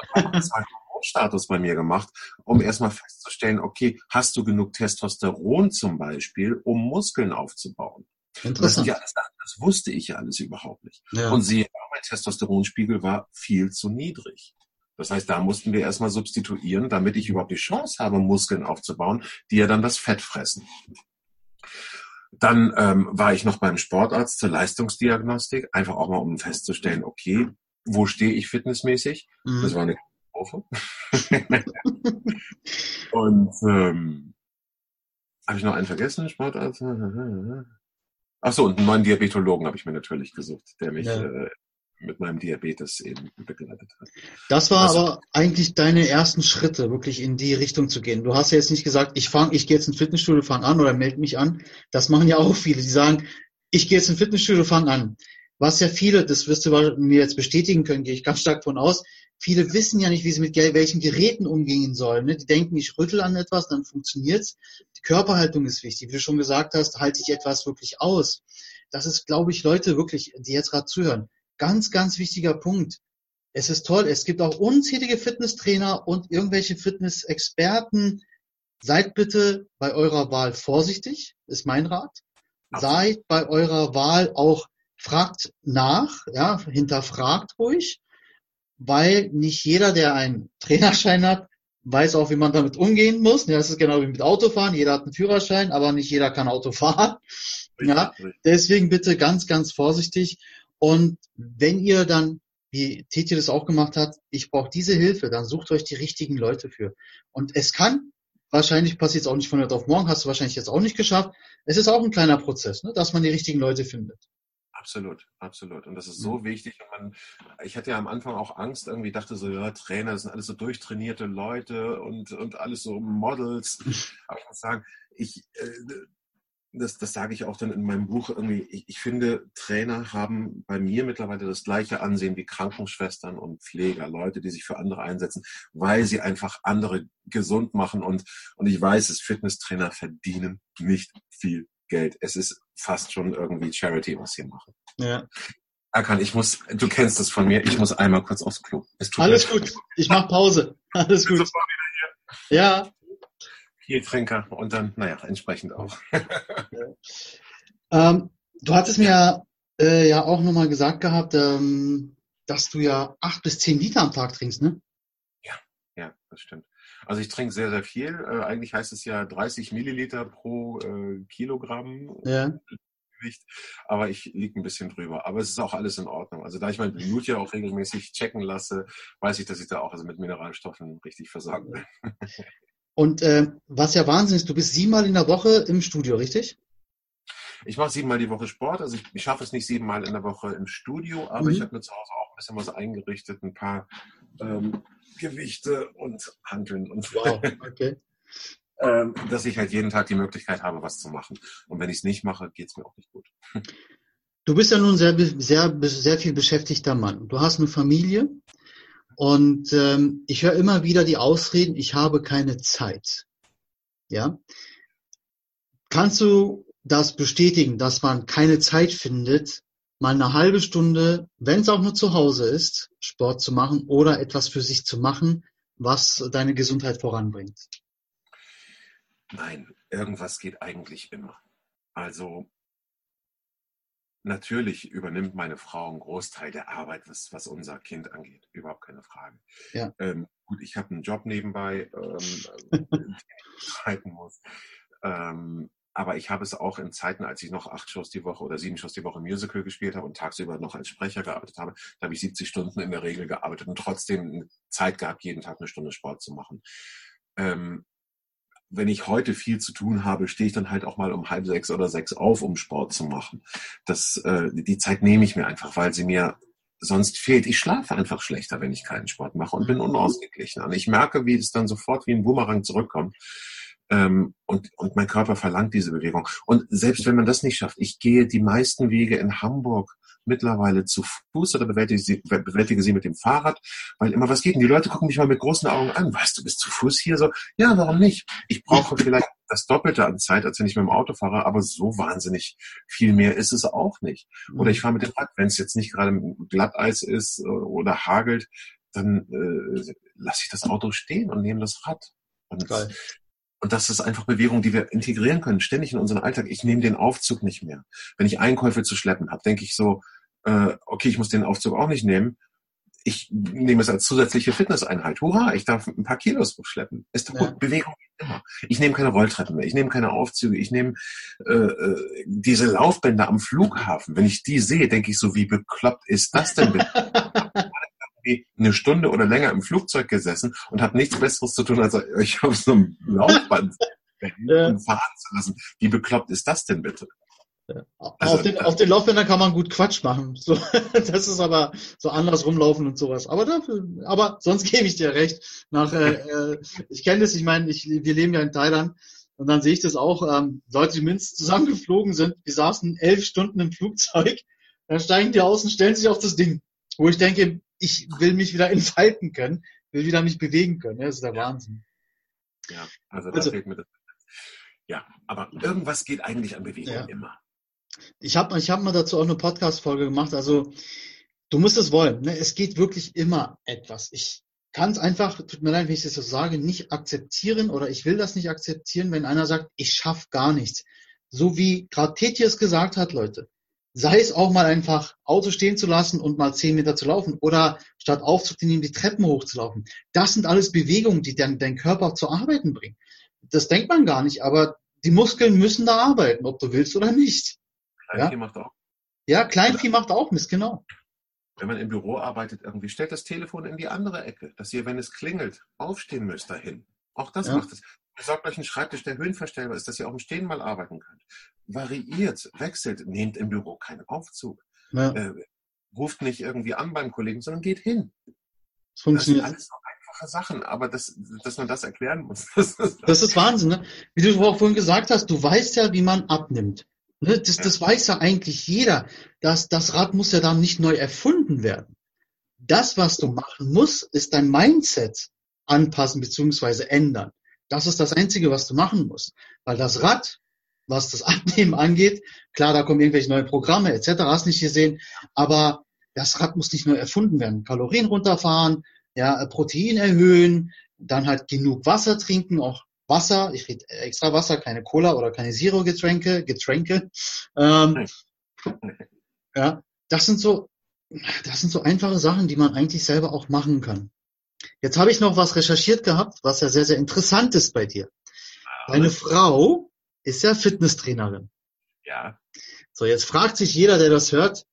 Speaker 3: Status bei mir gemacht, um erstmal festzustellen, okay, hast du genug Testosteron zum Beispiel, um Muskeln aufzubauen? Das, ja alles, das wusste ich ja alles überhaupt nicht. Ja. Und siehe, mein Testosteronspiegel war viel zu niedrig. Das heißt, da mussten wir erstmal substituieren, damit ich überhaupt die Chance habe, Muskeln aufzubauen, die ja dann das Fett fressen. Dann ähm, war ich noch beim Sportarzt zur Leistungsdiagnostik, einfach auch mal um festzustellen, okay, wo stehe ich fitnessmäßig? Mhm. Das war eine Katastrophe. [laughs] Und ähm, habe ich noch einen vergessen? Sportarzt? Ach so, und einen neuen Diabetologen habe ich mir natürlich gesucht, der mich ja. äh, mit meinem Diabetes eben begleitet hat.
Speaker 2: Das war also, aber eigentlich deine ersten Schritte, wirklich in die Richtung zu gehen. Du hast ja jetzt nicht gesagt, ich fange, ich gehe jetzt ins Fitnessstudio, fange an oder melde mich an. Das machen ja auch viele, die sagen, ich gehe jetzt ins Fitnessstudio, fange an. Was ja viele, das wirst du mir jetzt bestätigen können, gehe ich ganz stark von aus, viele wissen ja nicht, wie sie mit welchen Geräten umgehen sollen. Ne? Die denken, ich rüttel an etwas, dann funktioniert's. Die Körperhaltung ist wichtig. Wie du schon gesagt hast, halte ich etwas wirklich aus. Das ist, glaube ich, Leute wirklich, die jetzt gerade zuhören, Ganz, ganz wichtiger Punkt. Es ist toll. Es gibt auch unzählige Fitnesstrainer und irgendwelche Fitnessexperten. Seid bitte bei eurer Wahl vorsichtig, ist mein Rat. Seid bei eurer Wahl auch, fragt nach, ja, hinterfragt ruhig, weil nicht jeder, der einen Trainerschein hat, weiß auch, wie man damit umgehen muss. Ja, das ist genau wie mit Autofahren. Jeder hat einen Führerschein, aber nicht jeder kann Auto fahren. Ja, deswegen bitte ganz, ganz vorsichtig. Und wenn ihr dann, wie Titi das auch gemacht hat, ich brauche diese Hilfe, dann sucht euch die richtigen Leute für. Und es kann, wahrscheinlich passiert es auch nicht von heute auf morgen, hast du wahrscheinlich jetzt auch nicht geschafft. Es ist auch ein kleiner Prozess, ne, dass man die richtigen Leute findet.
Speaker 3: Absolut, absolut. Und das ist so wichtig. Und man, ich hatte ja am Anfang auch Angst, irgendwie dachte so, ja, Trainer, das sind alles so durchtrainierte Leute und, und alles so Models. [laughs] Aber ich muss sagen, ich, äh, das, das sage ich auch dann in meinem Buch irgendwie, ich, ich finde, Trainer haben bei mir mittlerweile das gleiche Ansehen wie Krankenschwestern und Pfleger, Leute, die sich für andere einsetzen, weil sie einfach andere gesund machen. Und, und ich weiß, es Fitnesstrainer verdienen nicht viel Geld. Es ist fast schon irgendwie Charity, was sie machen.
Speaker 2: Ja.
Speaker 3: Erkan, ich muss, du kennst das von mir, ich muss einmal kurz aufs Klo.
Speaker 2: Alles gut, ich mach Pause. [laughs] Alles gut. Ja.
Speaker 3: Viel Trinker und dann, naja, entsprechend auch. [laughs]
Speaker 2: ähm, du hattest mir äh, ja auch nochmal gesagt gehabt, ähm, dass du ja acht bis zehn Liter am Tag trinkst, ne?
Speaker 3: Ja, ja, das stimmt. Also ich trinke sehr, sehr viel. Äh, eigentlich heißt es ja 30 Milliliter pro äh, Kilogramm
Speaker 2: ja.
Speaker 3: Gewicht, aber ich liege ein bisschen drüber. Aber es ist auch alles in Ordnung. Also da ich mein Blut ja auch regelmäßig checken lasse, weiß ich, dass ich da auch also mit Mineralstoffen richtig versorgt bin. [laughs]
Speaker 2: Und äh, was ja Wahnsinn ist, du bist siebenmal in der Woche im Studio, richtig?
Speaker 3: Ich mache siebenmal die Woche Sport. Also ich, ich schaffe es nicht siebenmal in der Woche im Studio, aber mhm. ich habe mir zu Hause auch ein bisschen was eingerichtet, ein paar ähm, Gewichte und Handeln und
Speaker 2: wow, okay. [laughs]
Speaker 3: ähm, dass ich halt jeden Tag die Möglichkeit habe, was zu machen. Und wenn ich es nicht mache, geht es mir auch nicht gut. [laughs]
Speaker 2: Du bist ja nun sehr, sehr, sehr viel beschäftigter Mann. Du hast eine Familie und ähm, ich höre immer wieder die Ausreden, ich habe keine Zeit. Ja. Kannst du das bestätigen, dass man keine Zeit findet, mal eine halbe Stunde, wenn es auch nur zu Hause ist, Sport zu machen oder etwas für sich zu machen, was deine Gesundheit voranbringt?
Speaker 3: Nein, irgendwas geht eigentlich immer. Also natürlich übernimmt meine Frau einen Großteil der Arbeit, was, was unser Kind angeht. Überhaupt keine Frage.
Speaker 2: Ja.
Speaker 3: Ähm, gut, ich habe einen Job nebenbei, ähm, [laughs] den ich halten muss. Ähm, aber ich habe es auch in Zeiten, als ich noch acht Shows die Woche oder sieben Shows die Woche Musical gespielt habe und tagsüber noch als Sprecher gearbeitet habe, da habe ich 70 Stunden in der Regel gearbeitet und trotzdem Zeit gehabt, jeden Tag eine Stunde Sport zu machen. Ähm, wenn ich heute viel zu tun habe, stehe ich dann halt auch mal um halb sechs oder sechs auf, um Sport zu machen. Das, äh, die Zeit nehme ich mir einfach, weil sie mir sonst fehlt. Ich schlafe einfach schlechter, wenn ich keinen Sport mache und bin unausgeglichen. Und ich merke, wie es dann sofort wie ein Boomerang zurückkommt. Ähm, und, und mein Körper verlangt diese Bewegung. Und selbst wenn man das nicht schafft, ich gehe die meisten Wege in Hamburg mittlerweile zu Fuß oder bewältige sie, bewältige sie mit dem Fahrrad, weil immer was geht. Und die Leute gucken mich mal mit großen Augen an. Weißt du, bist zu Fuß hier so? Ja, warum nicht? Ich brauche vielleicht [laughs] das Doppelte an Zeit, als wenn ich mit dem Auto fahre, aber so wahnsinnig viel mehr ist es auch nicht. Oder ich fahre mit dem Rad, wenn es jetzt nicht gerade Glatteis ist äh, oder hagelt, dann äh, lasse ich das Auto stehen und nehme das Rad. Und Geil. Und das ist einfach Bewegung, die wir integrieren können, ständig in unseren Alltag. Ich nehme den Aufzug nicht mehr. Wenn ich Einkäufe zu schleppen habe, denke ich so, äh, okay, ich muss den Aufzug auch nicht nehmen. Ich nehme es als zusätzliche Fitnesseinheit. Hurra, ich darf ein paar Kilos hochschleppen. Ist doch gut. Ja. Bewegung immer. Ich nehme keine Rolltreppen mehr. Ich nehme keine Aufzüge. Ich nehme äh, äh, diese Laufbänder am Flughafen. Wenn ich die sehe, denke ich so, wie bekloppt ist das denn? [laughs] irgendwie eine Stunde oder länger im Flugzeug gesessen und habe nichts Besseres zu tun, als euch auf so einem Laufband [laughs] ja. fahren zu lassen. Wie bekloppt ist das denn bitte?
Speaker 2: Ja. Also, auf, den, auf den Laufbändern kann man gut Quatsch machen. [laughs] So, das ist aber so anders rumlaufen und sowas. Aber dafür, aber sonst [laughs] gebe ich dir recht. Nach, äh, äh, ich kenne das, ich meine, ich, wir leben ja in Thailand und dann sehe ich das auch, ähm, Leute, die mindestens zusammengeflogen sind, die saßen elf Stunden im Flugzeug, dann steigen die aus und stellen sich auf das Ding. Wo ich denke, ich will mich wieder [laughs] entfalten können, will wieder mich bewegen können. Das ist der ja. Wahnsinn.
Speaker 3: Ja, also da also, fehlt mir das. Ja, aber irgendwas geht eigentlich an Bewegung ja. immer.
Speaker 2: Ich habe ich hab mal dazu auch eine Podcast-Folge gemacht. Also du musst es wollen. Ne? Es geht wirklich immer etwas. Ich kann es einfach, tut mir leid, wenn ich das so sage, nicht akzeptieren oder ich will das nicht akzeptieren, wenn einer sagt, ich schaffe gar nichts. So wie gerade Tetje es gesagt hat, Leute sei es auch mal einfach Auto stehen zu lassen und mal zehn Meter zu laufen oder statt Aufzug zu nehmen, die Treppen hochzulaufen. Das sind alles Bewegungen, die dann dein Körper zu arbeiten bringen. Das denkt man gar nicht, aber die Muskeln müssen da arbeiten, ob du willst oder nicht.
Speaker 3: Kleinvieh ja? macht auch.
Speaker 2: Ja, Kleinvieh macht auch Mist, genau.
Speaker 3: Wenn man im Büro arbeitet, irgendwie stellt das Telefon in die andere Ecke, dass ihr, wenn es klingelt, aufstehen müsst dahin. Auch das ja. macht es. Besorgt euch einen Schreibtisch, der höhenverstellbar ist, dass ihr auch im Stehen mal arbeiten könnt. Variiert, wechselt, nehmt im Büro keinen Aufzug.
Speaker 2: Ja.
Speaker 3: Äh, ruft nicht irgendwie an beim Kollegen, sondern geht hin.
Speaker 2: Das
Speaker 3: Das sind
Speaker 2: funktioniert.
Speaker 3: alles so einfache Sachen, aber das, dass man das erklären muss. [laughs] Das ist,
Speaker 2: Das ist Wahnsinn, ne? Wie du auch vorhin gesagt hast, du weißt ja, wie man abnimmt. Ne? Das,
Speaker 3: Ja.
Speaker 2: das weiß ja eigentlich jeder. Das, das Rad muss ja dann nicht neu erfunden werden. Das, was du machen musst, ist dein Mindset anpassen bzw. ändern. Das ist das Einzige, was du machen musst. Weil das Rad, was das [laughs] Abnehmen angeht, klar, da kommen irgendwelche neue Programme etc., hast nicht gesehen, aber das Rad muss nicht neu erfunden werden. Kalorien runterfahren, ja, Protein erhöhen, dann halt genug Wasser trinken, auch Wasser, ich rede extra Wasser, keine Cola oder keine Zero-Getränke, Getränke. Ähm, [laughs] ja, das sind so, das sind so einfache Sachen, die man eigentlich selber auch machen kann. Jetzt habe ich noch was recherchiert gehabt, was ja sehr, sehr interessant ist bei dir. Deine Frau ist ja Fitnesstrainerin.
Speaker 3: ja,
Speaker 2: So, jetzt fragt sich jeder, der das hört,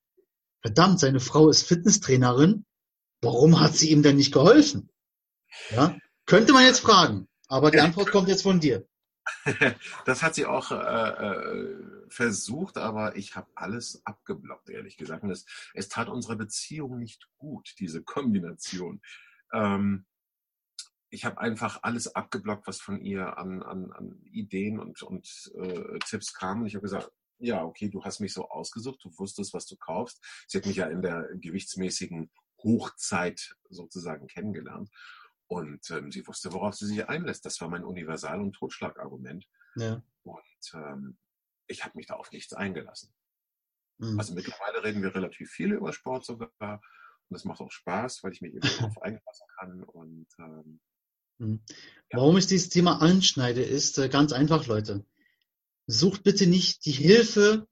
Speaker 2: verdammt, seine Frau ist Fitnesstrainerin, warum hat sie ihm denn nicht geholfen? Ja, könnte man jetzt fragen, aber die Antwort kommt jetzt von dir. [laughs]
Speaker 3: das hat sie auch äh, äh, versucht, aber ich habe alles abgeblockt, ehrlich gesagt. Und es, es tat unserer Beziehung nicht gut, diese Kombination. Ähm, ich habe einfach alles abgeblockt, was von ihr an, an, an Ideen und, und äh, Tipps kam. Und ich habe gesagt, ja, okay, du hast mich so ausgesucht, du wusstest, was du kaufst. Sie hat mich ja in der gewichtsmäßigen Hochzeit sozusagen kennengelernt. Und ähm, sie wusste, worauf sie sich einlässt. Das war mein Universal- und Totschlagargument.
Speaker 2: Ja.
Speaker 3: Und ähm, ich habe mich da auf nichts eingelassen.
Speaker 2: Mhm.
Speaker 3: Also mittlerweile reden wir relativ viel über Sport sogar. Und das macht auch Spaß, weil ich mich eben [laughs] darauf einlassen kann. Und ähm.
Speaker 2: Warum ich dieses Thema anschneide, ist äh, ganz einfach, Leute. Sucht bitte nicht die Hilfe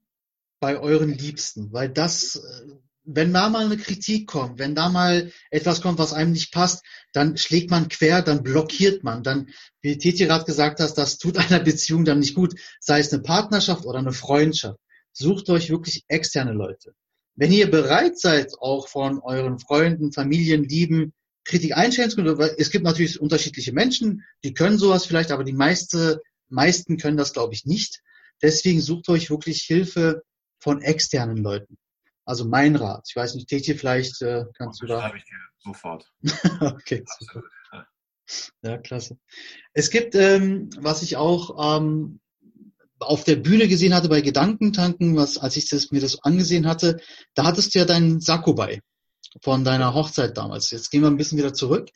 Speaker 2: bei euren Liebsten, weil das, äh, wenn da mal eine Kritik kommt, wenn da mal etwas kommt, was einem nicht passt, dann schlägt man quer, dann blockiert man, dann, wie Titi gerade gesagt hast, das tut [laughs] einer Beziehung dann nicht gut, sei es eine Partnerschaft oder eine Freundschaft. Sucht euch wirklich externe Leute. Wenn ihr bereit seid, auch von euren Freunden, Familien, Lieben, Kritik einstellen zu können, es gibt natürlich unterschiedliche Menschen, die können sowas vielleicht, aber die meiste, meisten können das, glaube ich, nicht. Deswegen sucht euch wirklich Hilfe von externen Leuten. Also mein Rat. Ich weiß nicht, Tetje, vielleicht äh, kannst du da.
Speaker 3: schreibe ich dir sofort. [laughs]
Speaker 2: okay.
Speaker 3: Absolut. Ja.
Speaker 2: Ja, klasse. Es gibt, ähm, was ich auch ähm, auf der Bühne gesehen hatte bei Gedankentanken, was, als ich das, mir das angesehen hatte, da hattest du ja deinen Sakko bei von deiner Hochzeit damals. Jetzt gehen wir ein bisschen wieder zurück.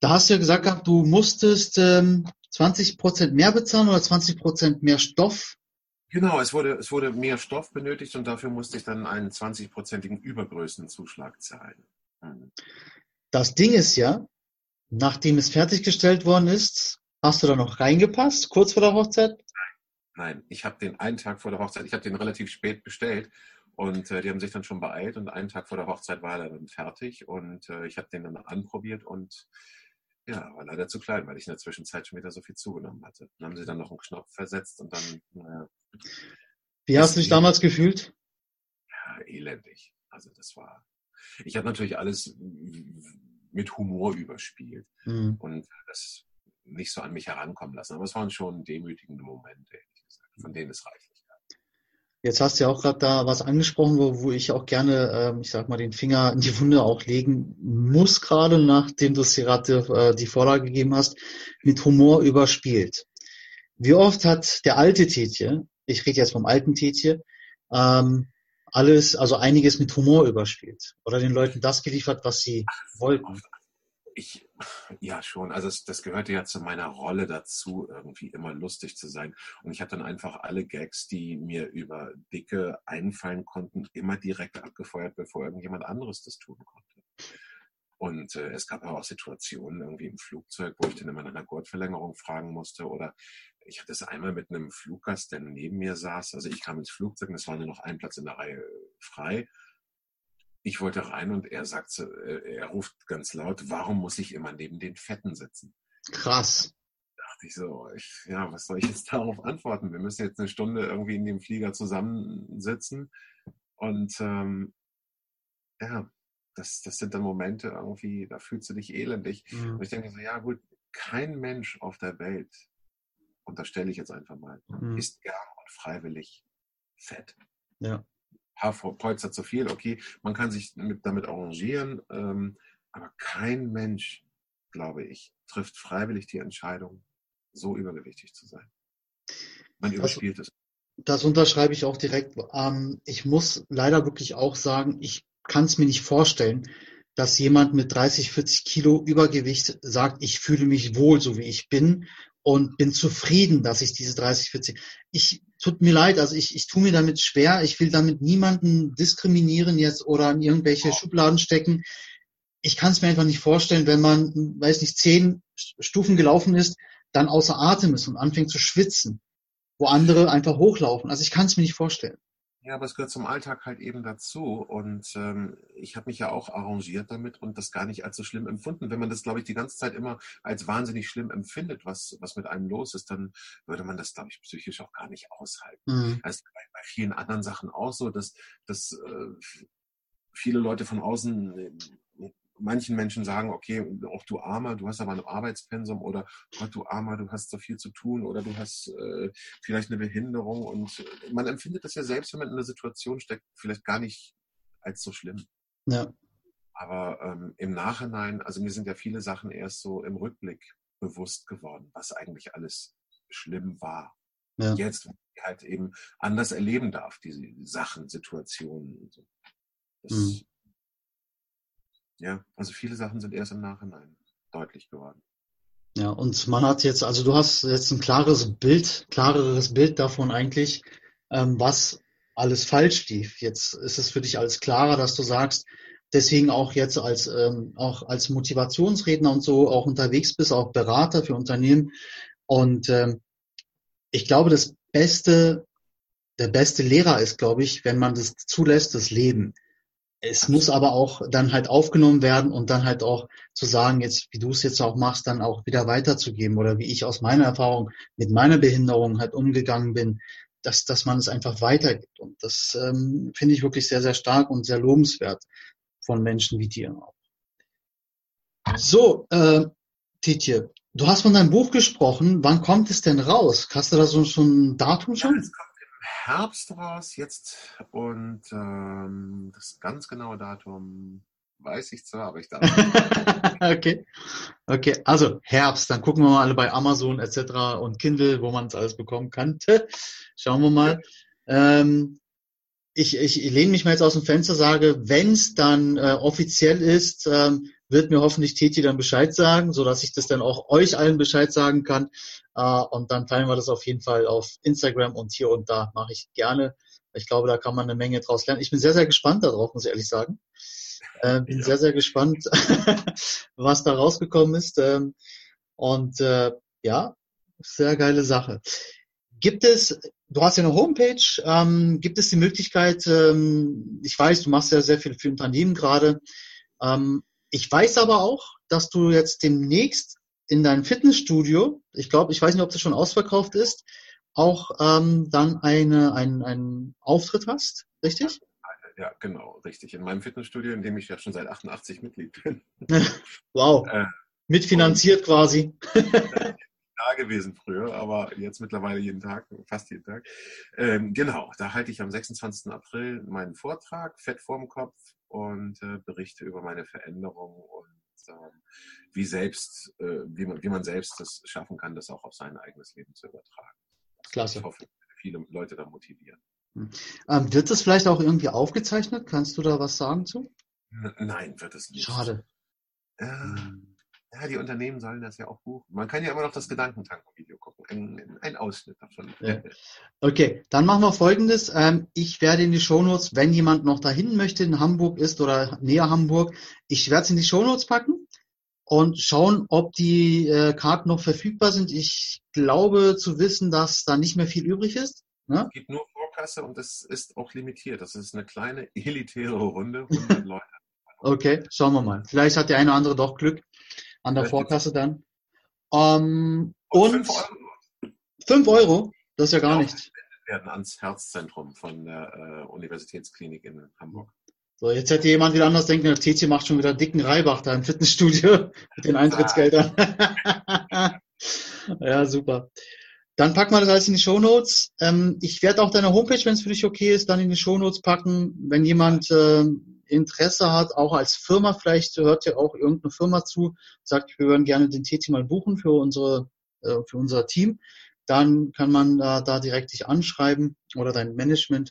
Speaker 2: Da hast du ja gesagt gehabt, du musstest ähm, 20 Prozent mehr bezahlen oder 20 Prozent mehr Stoff.
Speaker 3: Genau, es wurde, es wurde mehr Stoff benötigt und dafür musste ich dann einen 20-prozentigen Übergrößenzuschlag zahlen. Hm.
Speaker 2: Das Ding ist ja, nachdem es fertiggestellt worden ist, hast du da noch reingepasst, kurz vor der Hochzeit?
Speaker 3: Nein, ich habe den einen Tag vor der Hochzeit, ich habe den relativ spät bestellt und äh, die haben sich dann schon beeilt und einen Tag vor der Hochzeit war er dann fertig und äh, ich habe den dann anprobiert und ja, war leider zu klein, weil ich in der Zwischenzeit schon wieder so viel zugenommen hatte. Dann haben sie dann noch einen Knopf versetzt und dann, naja,
Speaker 2: Wie hast du dich damals gefühlt?
Speaker 3: ja, elendig. Also das war, ich habe natürlich alles mit Humor überspielt
Speaker 2: Hm.
Speaker 3: und das nicht so an mich herankommen lassen. Aber es waren schon demütigende Momente, ehrlich gesagt, von denen es gab.
Speaker 2: Jetzt hast du ja auch gerade da was angesprochen, wo, wo ich auch gerne, ähm, ich sag mal, den Finger in die Wunde auch legen muss, gerade nachdem du es gerade äh, die Vorlage gegeben hast, mit Humor überspielt. Wie oft hat der alte Tietje, ich rede jetzt vom alten Tietje, ähm, alles, also einiges mit Humor überspielt oder den Leuten das geliefert, was sie wollten.
Speaker 3: Ich, ja schon, also es, das gehörte ja zu meiner Rolle dazu, irgendwie immer lustig zu sein. Und ich habe dann einfach alle Gags, die mir über Dicke einfallen konnten, immer direkt abgefeuert, bevor irgendjemand anderes das tun konnte. Und äh, es gab aber auch Situationen irgendwie im Flugzeug, wo ich dann immer nach einer Gurtverlängerung fragen musste. Oder ich hatte es einmal mit einem Fluggast, der neben mir saß. Also ich kam ins Flugzeug und es war nur noch ein Platz in der Reihe frei. Ich wollte rein und er sagte, äh, er ruft ganz laut, warum muss ich immer neben den Fetten sitzen?
Speaker 2: Krass.
Speaker 3: dachte ich so, ich, ja, was soll ich jetzt [laughs] darauf antworten? Wir müssen jetzt eine Stunde irgendwie in dem Flieger zusammensitzen. Und ähm, ja, das, das sind dann Momente irgendwie, da fühlst du dich elendig.
Speaker 2: Mhm.
Speaker 3: Und ich denke so, ja gut, kein Mensch auf der Welt, unterstelle ich jetzt einfach mal,
Speaker 2: Mhm.
Speaker 3: ist gern und freiwillig fett.
Speaker 2: Ja.
Speaker 3: Paar Polster zu viel, okay, man kann sich mit, damit arrangieren, ähm, aber kein Mensch, glaube ich, trifft freiwillig die Entscheidung, so übergewichtig zu sein. Man überspielt es.
Speaker 2: Das unterschreibe ich auch direkt. Ähm, ich muss leider wirklich auch sagen, ich kann es mir nicht vorstellen, dass jemand mit 30, 40 Kilo Übergewicht sagt, ich fühle mich wohl, so wie ich bin und bin zufrieden, dass ich diese 30, 40. Ich tut mir leid, also ich, ich tue mir damit schwer. Ich will damit niemanden diskriminieren jetzt oder in irgendwelche Schubladen stecken. Ich kann es mir einfach nicht vorstellen, wenn man, weiß nicht, zehn Stufen gelaufen ist, dann außer Atem ist und anfängt zu schwitzen, wo andere einfach hochlaufen. Also ich kann es mir nicht vorstellen.
Speaker 3: Ja, aber es gehört zum Alltag halt eben dazu. Und ähm, ich habe mich ja auch arrangiert damit und das gar nicht als so schlimm empfunden. Wenn man das, glaube ich, die ganze Zeit immer als wahnsinnig schlimm empfindet, was, was mit einem los ist, dann würde man das, glaube ich, psychisch auch gar nicht aushalten. Mhm. Ist bei, bei vielen anderen Sachen auch so, dass, dass äh, viele Leute von außen manchen Menschen sagen, okay, auch du Armer, du hast aber ein Arbeitspensum oder Gott, du Armer, du hast so viel zu tun oder du hast äh, vielleicht eine Behinderung und man empfindet das ja selbst, wenn man in einer Situation steckt, vielleicht gar nicht als so schlimm. Ja. Aber ähm, im Nachhinein, also mir sind ja viele Sachen erst so im Rückblick bewusst geworden, was eigentlich alles schlimm war. Ja. Jetzt, halt eben anders erleben darf, diese Sachen, Situationen so. Das, mhm. Ja, also viele Sachen sind erst im Nachhinein deutlich geworden.
Speaker 2: Ja, und man hat jetzt, also du hast jetzt ein klares Bild, klareres Bild davon eigentlich, ähm, was alles falsch lief. Jetzt ist es für dich alles klarer, dass du sagst, deswegen auch jetzt als ähm, auch als Motivationsredner und so auch unterwegs bist, auch Berater für Unternehmen. Und ähm, ich glaube, das beste, der beste Lehrer ist, glaube ich, wenn man das zulässt, das Leben. Es muss aber auch dann halt aufgenommen werden und dann halt auch zu sagen, jetzt, wie du es jetzt auch machst, dann auch wieder weiterzugeben oder wie ich aus meiner Erfahrung mit meiner Behinderung halt umgegangen bin, dass, dass man es einfach weitergibt. Und das ähm, finde ich wirklich sehr, sehr stark und sehr lobenswert von Menschen wie dir auch. So, äh, Titje, du hast von deinem Buch gesprochen. Wann kommt es denn raus? Hast du da so schon ein Datum schon? Ja,
Speaker 3: Herbst raus jetzt und ähm, das ganz genaue Datum weiß ich zwar, aber ich darf
Speaker 2: nicht. [laughs] okay. Okay, also Herbst, dann gucken wir mal alle bei Amazon etc. und Kindle, wo man es alles bekommen könnte. Schauen wir mal. Ähm, ich, ich lehne mich mal jetzt aus dem Fenster, sage, wenn es dann äh, offiziell ist, ähm, wird mir hoffentlich Titi dann Bescheid sagen, so dass ich das dann auch euch allen Bescheid sagen kann. Äh, und dann teilen wir das auf jeden Fall auf Instagram und hier und da mache ich gerne. Ich glaube, da kann man eine Menge draus lernen. Ich bin sehr, sehr gespannt darauf, muss ich ehrlich sagen. Äh, bin ja. sehr, sehr gespannt, [laughs] was da rausgekommen ist. Ähm, und äh, ja, sehr geile Sache. Gibt es, du hast ja eine Homepage, ähm, gibt es die Möglichkeit, ähm, ich weiß, du machst ja sehr viel für Unternehmen gerade. Ähm, ich weiß aber auch, dass du jetzt demnächst in deinem Fitnessstudio, ich glaube, ich weiß nicht, ob das schon ausverkauft ist, auch ähm, dann eine, ein, einen Auftritt hast, richtig?
Speaker 3: Ja, genau, richtig. In meinem Fitnessstudio, in dem ich ja schon seit 88 Mitglied bin. [laughs]
Speaker 2: wow. Äh, Mitfinanziert quasi. [laughs]
Speaker 3: da gewesen früher, aber jetzt mittlerweile jeden Tag, fast jeden Tag. Ähm, genau, da halte ich am 26. April meinen Vortrag, Fett vorm Kopf, und äh, berichte über meine Veränderungen und ähm, wie selbst, äh, wie man, wie man selbst das schaffen kann, das auch auf sein eigenes Leben zu übertragen.
Speaker 2: Klasse.
Speaker 3: Ich hoffe, viele Leute da motivieren.
Speaker 2: Hm. Ähm, wird das vielleicht auch irgendwie aufgezeichnet? Kannst du da was sagen zu?
Speaker 3: Nein, wird es nicht.
Speaker 2: Schade.
Speaker 3: Ähm, ja, die Unternehmen sollen das ja auch buchen. Man kann ja immer noch das Gedankentanken-Video gucken. Ein, ein, Ausschnitt davon. Ja.
Speaker 2: Okay, dann machen wir folgendes. Ähm, ich werde in die Shownotes, wenn jemand noch dahin möchte, in Hamburg ist oder näher Hamburg, ich werde es in die Shownotes packen und schauen, ob die äh, Karten noch verfügbar sind. Ich glaube zu wissen, dass da nicht mehr viel übrig ist.
Speaker 3: Ne? Es gibt nur Vorkasse und es ist auch limitiert. Das ist eine kleine elitäre Runde, 100 [laughs] Leute.
Speaker 2: Okay, schauen wir mal. Vielleicht hat der eine oder andere doch Glück an der Vorkasse dann. Ähm, und 5 Euro. Das ist ja gar ja, nichts.
Speaker 3: werden ans Herzzentrum von der äh, Universitätsklinik in Hamburg.
Speaker 2: So, jetzt hätte jemand wieder anders denken, der TC macht schon wieder dicken Reibach da im Fitnessstudio [laughs] mit den Eintrittsgeldern. [laughs] ja, super. Dann packen wir das alles in die Show Notes. Ähm, ich werde auch deine Homepage, wenn es für dich okay ist, dann in die Show Notes packen. Wenn jemand äh, Interesse hat, auch als Firma, vielleicht hört ja auch irgendeine Firma zu, sagt, wir würden gerne den TT mal buchen für unsere, äh, für unser Team, dann kann man äh, da direkt dich anschreiben oder dein Management.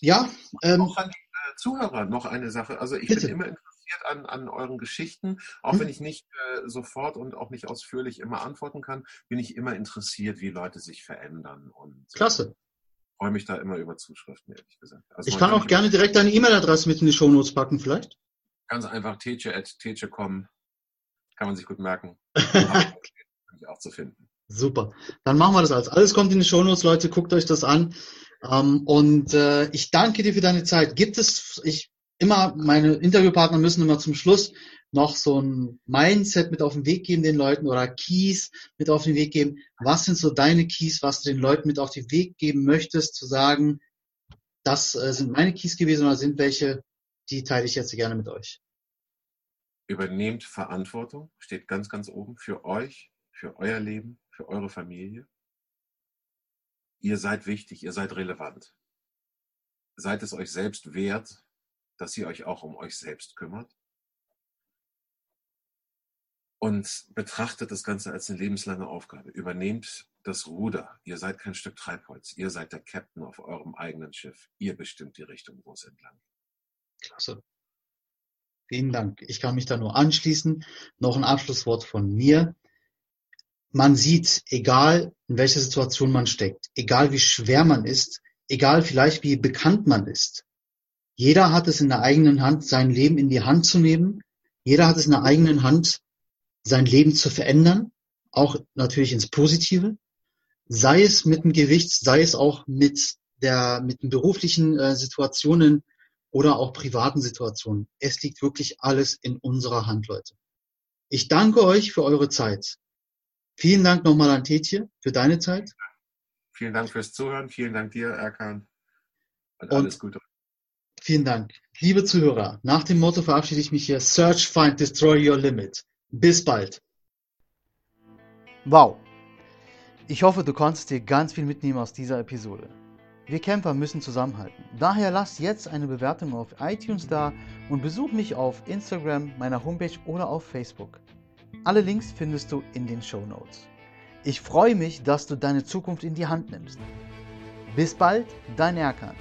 Speaker 2: Ja,
Speaker 3: ähm, auch an die äh, Zuhörer noch eine Sache. Also ich bitte. bin immer interessiert an, an euren Geschichten, auch hm. wenn ich nicht äh, sofort und auch nicht ausführlich immer antworten kann, bin ich immer interessiert, wie Leute sich verändern. Und,
Speaker 2: äh, Klasse
Speaker 3: freue mich da immer über Zuschriften, ehrlich gesagt.
Speaker 2: Also ich kann auch gerne direkt deine E-Mail-Adresse mit in die Shownotes packen, vielleicht.
Speaker 3: Ganz einfach teche.teche.com. Kann man sich gut merken. [laughs] auch zu finden.
Speaker 2: Super. Dann machen wir das alles. Alles kommt in die Shownotes, Leute. Guckt euch das an. Ähm, und äh, ich danke dir für deine Zeit. Gibt es, ich immer, meine Interviewpartner müssen immer zum Schluss noch so ein Mindset mit auf den Weg geben den Leuten oder Keys mit auf den Weg geben. Was sind so deine Keys, was du den Leuten mit auf den Weg geben möchtest, zu sagen, das äh, sind meine Keys gewesen oder sind welche, die teile ich jetzt gerne mit euch.
Speaker 3: Übernehmt Verantwortung, steht ganz, ganz oben für euch, für euer Leben, für eure Familie. Ihr seid wichtig, ihr seid relevant. Seid es euch selbst wert, dass ihr euch auch um euch selbst kümmert und betrachtet das Ganze als eine lebenslange Aufgabe. Übernehmt das Ruder. Ihr seid kein Stück Treibholz. Ihr seid der Captain auf eurem eigenen Schiff. Ihr bestimmt die Richtung, wo es entlang
Speaker 2: geht. Klasse. Vielen Dank. Ich kann mich da nur anschließen. Noch ein Abschlusswort von mir. Man sieht, egal in welcher Situation man steckt, egal wie schwer man ist, egal vielleicht wie bekannt man ist, jeder hat es in der eigenen Hand, sein Leben in die Hand zu nehmen. Jeder hat es in der eigenen Hand, sein Leben zu verändern, auch natürlich ins Positive, sei es mit dem Gewicht, sei es auch mit der, mit den beruflichen äh, Situationen oder auch privaten Situationen. Es liegt wirklich alles in unserer Hand, Leute. Ich danke euch für eure Zeit. Vielen Dank nochmal an Tetje für deine Zeit.
Speaker 3: Vielen Dank fürs Zuhören. Vielen Dank dir, Erkan. Und alles Gute.
Speaker 2: Vielen Dank. Liebe Zuhörer, nach dem Motto verabschiede ich mich hier. Search, find, destroy your limit. Bis bald.
Speaker 1: Wow. Ich hoffe, du konntest dir ganz viel mitnehmen aus dieser Episode. Wir Kämpfer müssen zusammenhalten. Daher lass jetzt eine Bewertung auf iTunes da und besuch mich auf Instagram, meiner Homepage oder auf Facebook. Alle Links findest du in den Show Notes. Ich freue mich, dass du deine Zukunft in die Hand nimmst. Bis bald, dein Erkan.